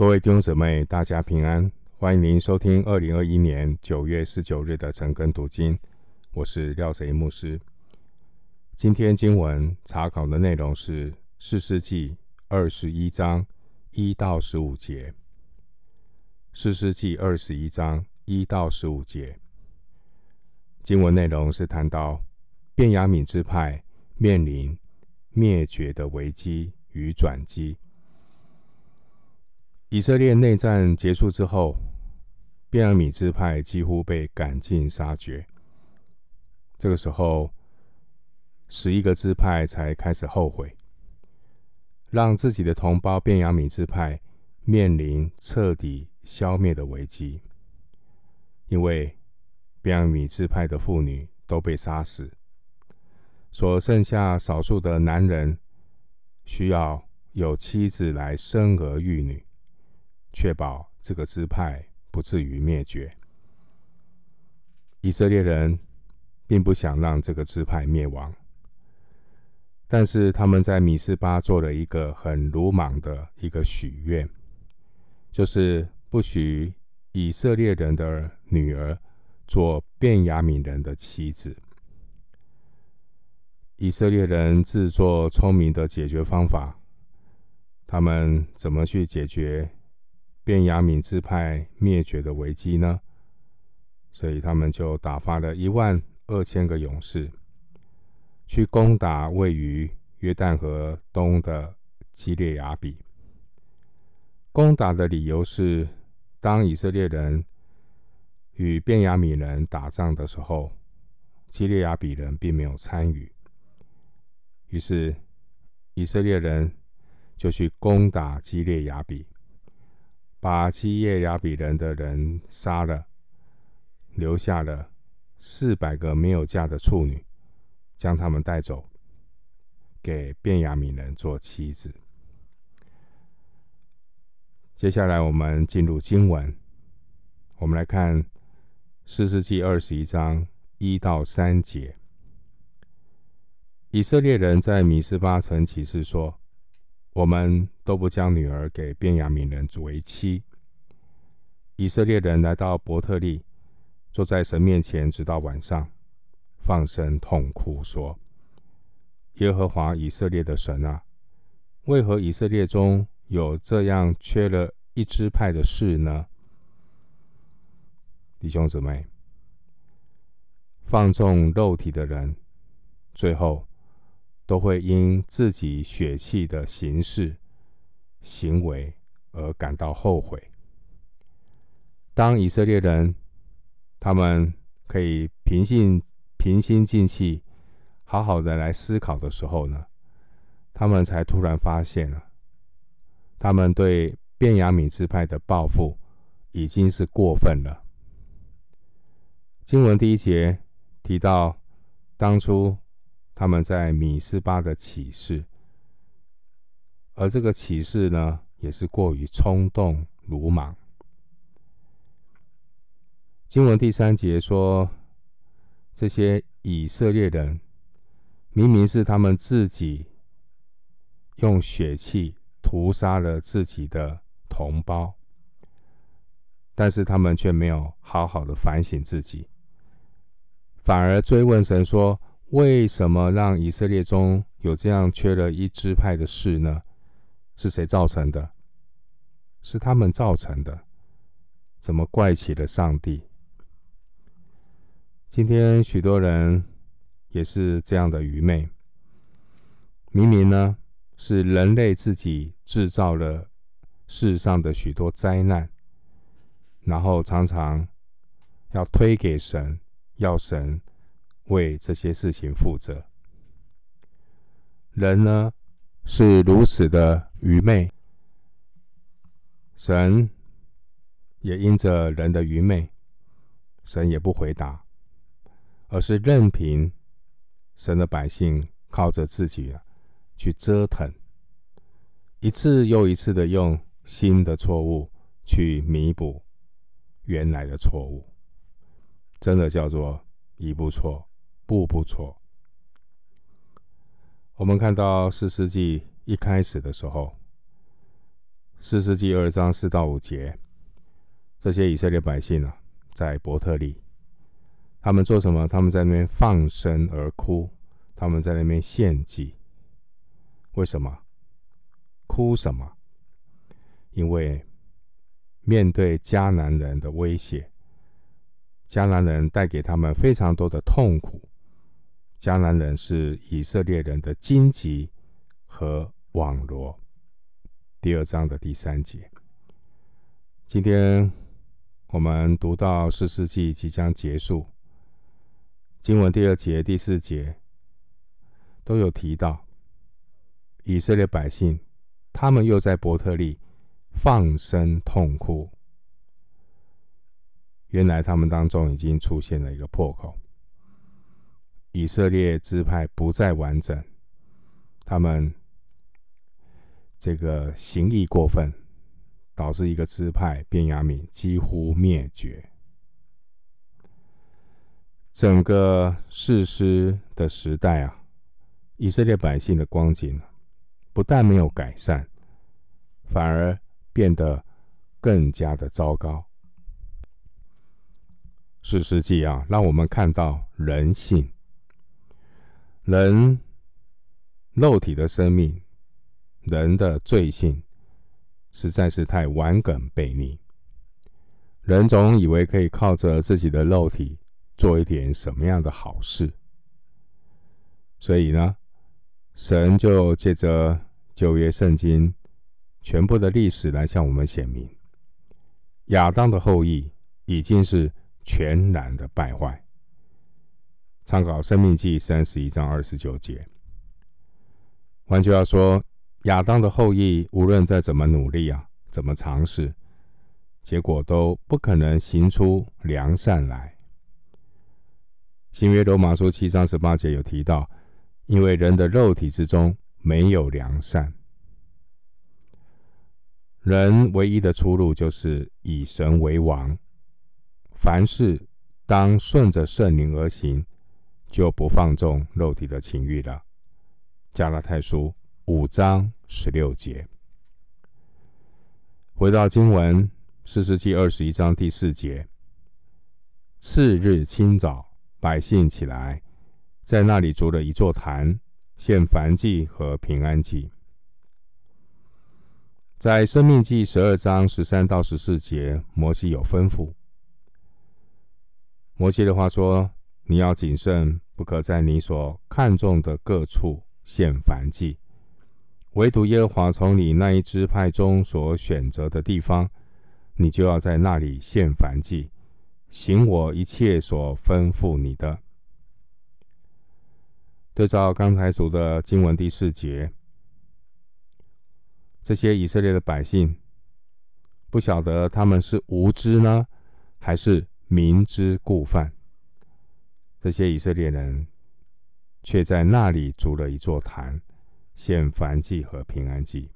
各位弟兄姊妹，大家平安！欢迎您收听二零二一年九月十九日的晨更读经，我是廖泽一牧师。今天经文查考的内容是士师记二十一章一到十五节。士师记二十一章一到十五节经文内容是谈到便雅敏之派面临灭绝的危机与转机。以色列内战结束之后，便雅米支派几乎被赶尽杀绝。这个时候，十一个支派才开始后悔，让自己的同胞便雅米支派面临彻底消灭的危机。因为便雅米支派的妇女都被杀死，所剩下少数的男人需要有妻子来生儿育女。确保这个支派不至于灭绝。以色列人并不想让这个支派灭亡，但是他们在米斯巴做了一个很鲁莽的一个许愿，就是不许以色列人的女儿做便雅悯人的妻子。以色列人自作聪明的解决方法，他们怎么去解决？便雅悯支派灭绝的危机呢？所以他们就打发了一万二千个勇士去攻打位于约旦河东的基列雅比。攻打的理由是，当以色列人与便雅悯人打仗的时候，基列雅比人并没有参与。于是以色列人就去攻打基列雅比。把基业雅比人的人杀了，留下了四百个没有嫁的处女，将他们带走，给便雅悯人做妻子。接下来我们进入经文，我们来看四世纪二十一章一到三节。以色列人在米斯巴城起誓说。我们都不将女儿给便雅悯人为妻。以色列人来到伯特利，坐在神面前，直到晚上，放声痛哭，说：“耶和华以色列的神啊，为何以色列中有这样缺了一支派的事呢？”弟兄姊妹，放纵肉体的人，最后。都会因自己血气的行事、行为而感到后悔。当以色列人他们可以平静、平心静气、好好的来思考的时候呢，他们才突然发现了，他们对便雅悯支派的报复已经是过分了。经文第一节提到，当初。他们在米斯巴的启示，而这个启示呢，也是过于冲动、鲁莽。经文第三节说，这些以色列人明明是他们自己用血气屠杀了自己的同胞，但是他们却没有好好的反省自己，反而追问神说。为什么让以色列中有这样缺了一支派的事呢？是谁造成的？是他们造成的。怎么怪起了上帝？今天许多人也是这样的愚昧。明明呢，是人类自己制造了世上的许多灾难，然后常常要推给神，要神。为这些事情负责，人呢，是如此的愚昧，神也因着人的愚昧，神也不回答，而是任凭神的百姓靠着自己去折腾，一次又一次的用新的错误去弥补原来的错误，真的叫做一步错。步步错。我们看到四世纪一开始的时候，四世纪二章四到五节，这些以色列百姓啊，在伯特利，他们做什么？他们在那边放声而哭，他们在那边献祭。为什么？哭什么？因为面对迦南人的威胁，迦南人带给他们非常多的痛苦。迦南人是以色列人的荆棘和网罗。第二章的第三节。今天我们读到四世纪即将结束，经文第二节、第四节都有提到以色列百姓，他们又在伯特利放声痛哭。原来他们当中已经出现了一个破口。以色列支派不再完整，他们这个行义过分，导致一个支派便雅悯几乎灭绝。整个士师的时代啊，以色列百姓的光景不但没有改善，反而变得更加的糟糕。士师记啊，让我们看到人性。人肉体的生命，人的罪性实在是太顽梗悖逆。人总以为可以靠着自己的肉体做一点什么样的好事，所以呢，神就借着旧约圣经全部的历史来向我们显明，亚当的后裔已经是全然的败坏。参考《生命记》三十一章二十九节。换句话说，亚当的后裔无论再怎么努力啊，怎么尝试，结果都不可能行出良善来。新约罗马书七章十八节有提到，因为人的肉体之中没有良善，人唯一的出路就是以神为王，凡事当顺着圣灵而行。就不放纵肉体的情欲了。加拉太书五章十六节。回到经文，士师记二十一章第四节。次日清早，百姓起来，在那里筑了一座坛，献燔祭和平安祭。在生命记十二章十三到十四节，摩西有吩咐。摩西的话说。你要谨慎，不可在你所看中的各处献燔祭，唯独耶和华从你那一支派中所选择的地方，你就要在那里献燔祭，行我一切所吩咐你的。对照刚才读的经文第四节，这些以色列的百姓，不晓得他们是无知呢，还是明知故犯。这些以色列人却在那里筑了一座坛，献燔祭和平安祭。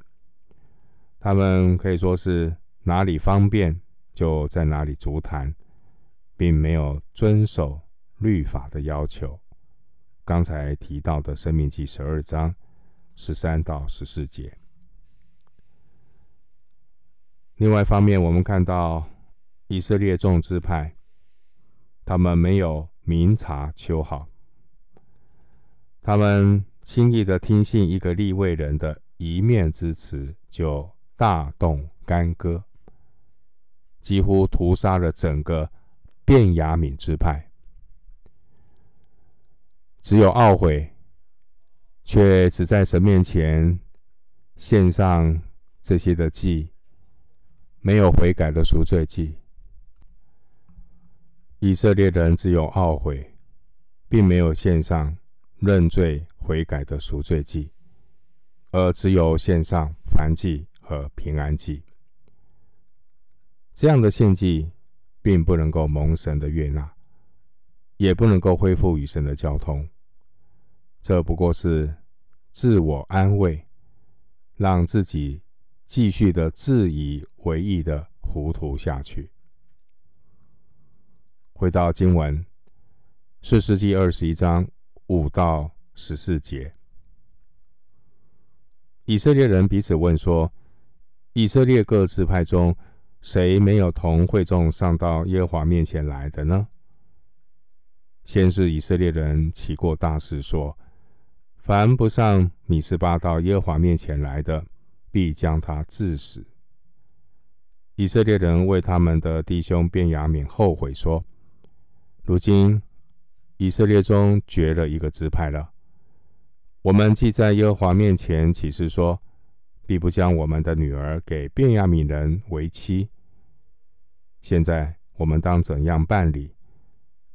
他们可以说是哪里方便就在哪里筑坛，并没有遵守律法的要求。刚才提到的《申命记》十二章十三到十四节。另外一方面，我们看到以色列众支派，他们没有。明察秋毫，他们轻易的听信一个立位人的一面之词，就大动干戈，几乎屠杀了整个便雅敏之派。只有懊悔，却只在神面前献上这些的祭，没有悔改的赎罪祭。以色列人只有懊悔，并没有献上认罪悔改的赎罪祭，而只有献上燔祭和平安祭。这样的献祭并不能够蒙神的悦纳，也不能够恢复与神的交通。这不过是自我安慰，让自己继续的自以为意的糊涂下去。回到经文，四世纪二十一章五到十四节，以色列人彼此问说：“以色列各支派中，谁没有同会众上到耶和华面前来的呢？先是以色列人起过大事说：凡不上米斯巴到耶和华面前来的，必将他治死。以色列人为他们的弟兄便雅悯后悔说：如今以色列中绝了一个支派了。我们既在耶和华面前起誓说，必不将我们的女儿给便雅悯人为妻。现在我们当怎样办理，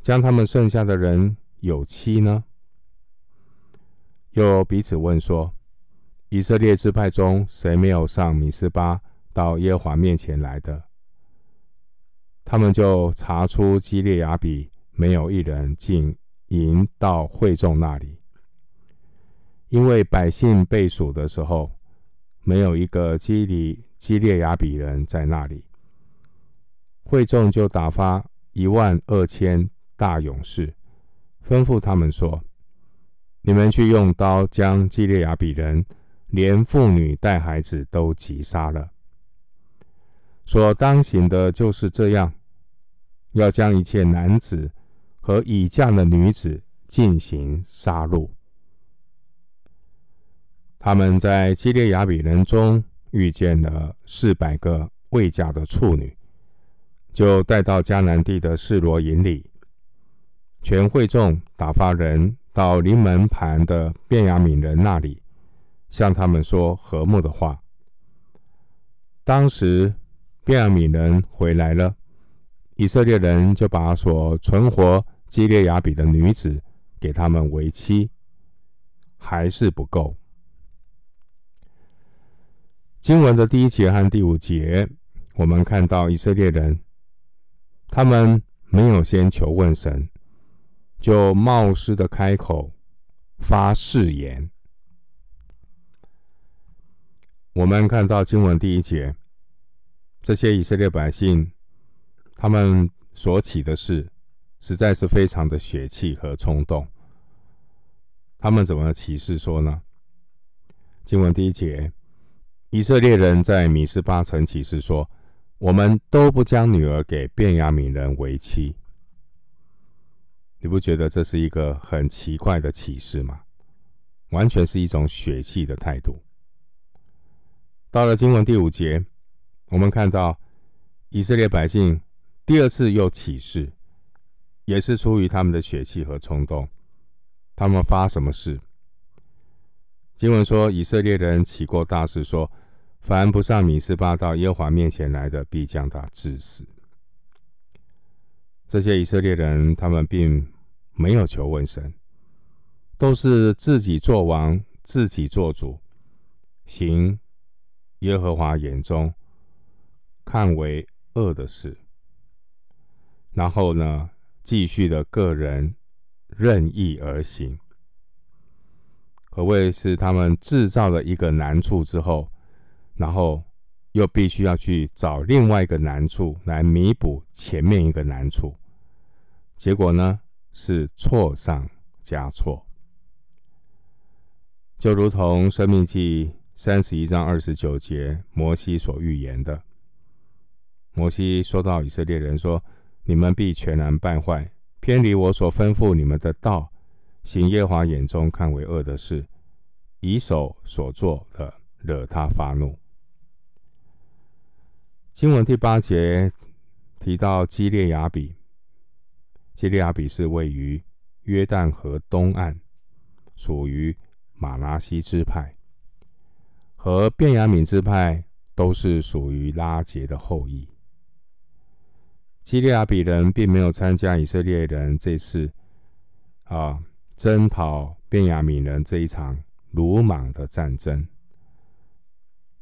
将他们剩下的人有妻呢？又彼此问说：以色列支派中谁没有上米斯巴到耶和华面前来的？他们就查出基列雅比没有一人进营到会众那里。因为百姓被数的时候，没有一个基里基列雅比人在那里，会众就打发一万二千大勇士，吩咐他们说：“你们去用刀将基列雅比人，连妇女带孩子都击杀了。所当行的就是这样，要将一切男子和已嫁的女子进行杀戮。”他们在基列雅比人中遇见了四百个未嫁的处女，就带到迦南地的示罗营里。全会众打发人到临门盘的便雅悯人那里，向他们说和睦的话。当时便雅悯人回来了，以色列人就把所存活基列雅比的女子给他们为妻，还是不够。经文的第一节和第五节，我们看到以色列人，他们没有先求问神，就冒失的开口发誓言。我们看到经文第一节，这些以色列百姓，他们所起的誓，实在是非常的血气和冲动。他们怎么起誓说呢？经文第一节。以色列人在米斯巴城起誓说：“我们都不将女儿给便雅悯人为妻。”你不觉得这是一个很奇怪的起誓吗？完全是一种血气的态度。到了经文第五节，我们看到以色列百姓第二次又起誓，也是出于他们的血气和冲动。他们发什么誓？经文说，以色列人起过大誓，说：“凡不上米斯巴到耶和华面前来的，必将他治死。”这些以色列人，他们并没有求问神，都是自己做王，自己做主，行耶和华眼中看为恶的事。然后呢，继续的个人任意而行。可谓是他们制造了一个难处之后，然后又必须要去找另外一个难处来弥补前面一个难处，结果呢，是错上加错，就如同《生命记》三十一章二十九节摩西所预言的。摩西说到以色列人说：“你们必全然败坏，偏离我所吩咐你们的道。”行耶和华眼中看为恶的事，以手所做的惹他发怒。经文第八节提到基列雅比，基列雅比是位于约旦河东岸，属于玛拿西支派，和便雅悯支派都是属于拉结的后裔。基利亚比人并没有参加以色列人这次啊。征讨便雅悯人这一场鲁莽的战争，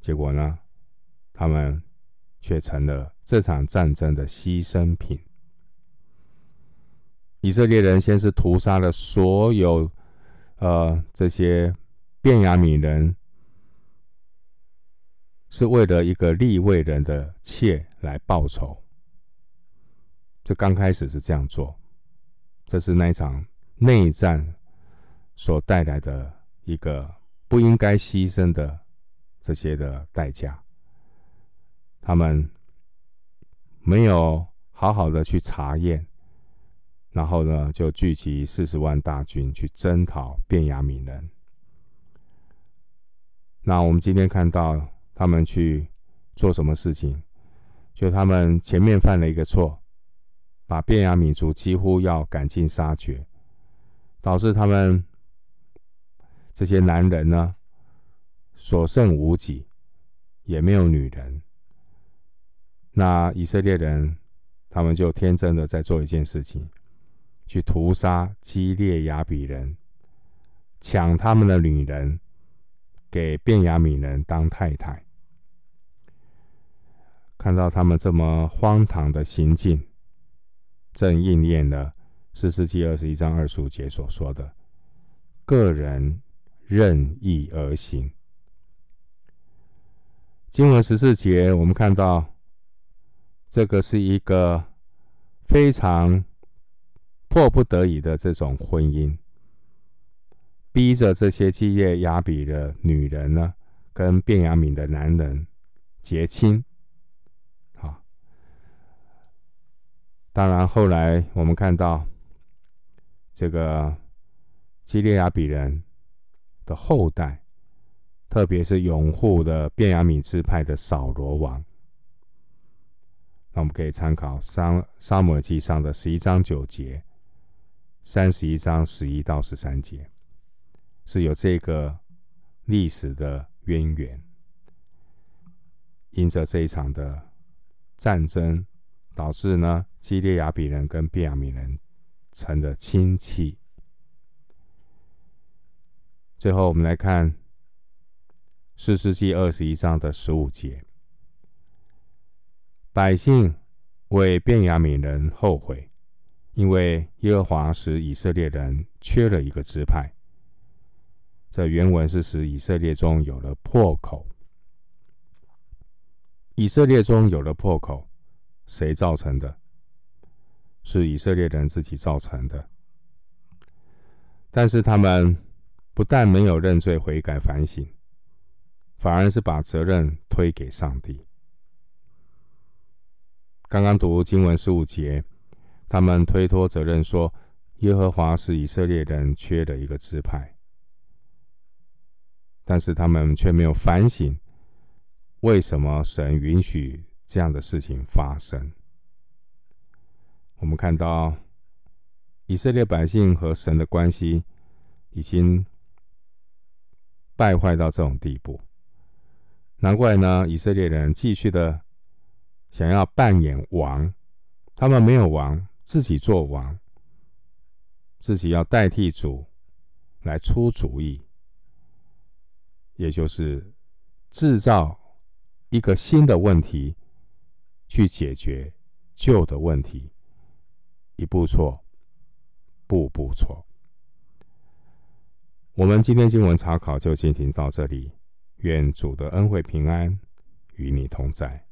结果呢，他们却成了这场战争的牺牲品。以色列人先是屠杀了所有呃这些便雅悯人，是为了一个利未人的妾来报仇。这刚开始是这样做，这是那一场。内战所带来的一个不应该牺牲的这些的代价，他们没有好好的去查验，然后呢，就聚集四十万大军去征讨便雅悯人。那我们今天看到他们去做什么事情？就他们前面犯了一个错，把便雅悯族几乎要赶尽杀绝，导致他们这些男人呢，所剩无几，也没有女人。那以色列人，他们就天真的在做一件事情，去屠杀基列雅比人，抢他们的女人，给便雅悯人当太太。看到他们这么荒唐的行径，正应验了士师记二十一章二十五节所说的：“个人任意而行。”经文十四节，我们看到。这个是一个非常迫不得已的这种婚姻，逼着这些基业雅比的女人呢，跟便雅悯的男人结亲。好，当然后来我们看到这个基列亚比人的后代，特别是拥护的便雅悯支派的扫罗王。那我们可以参考《撒撒母耳记上》的十一章九节，三十一章十一到十三节，是有这个历史的渊源。因着这一场的战争，导致呢基列亚比人跟便雅悯人成了亲戚。最后，我们来看《四世纪》二十一章的十五节。百姓为便雅悯人后悔，因为耶和华使以色列人缺了一个支派。这原文是使以色列中有了破口。以色列中有了破口，谁造成的？是以色列人自己造成的。但是他们不但没有认罪悔改反省，反而是把责任推给上帝。刚刚读经文十五节，他们推脱责任说，耶和华是以色列人缺的一个支派，但是他们却没有反省，为什么神允许这样的事情发生？我们看到以色列百姓和神的关系已经败坏到这种地步，难怪呢，以色列人继续的。想要扮演王，他们没有王，自己做王，自己要代替主来出主意，也就是制造一个新的问题去解决旧的问题，一步错，步步错。我们今天经文查考就进行到这里，愿主的恩惠平安与你同在。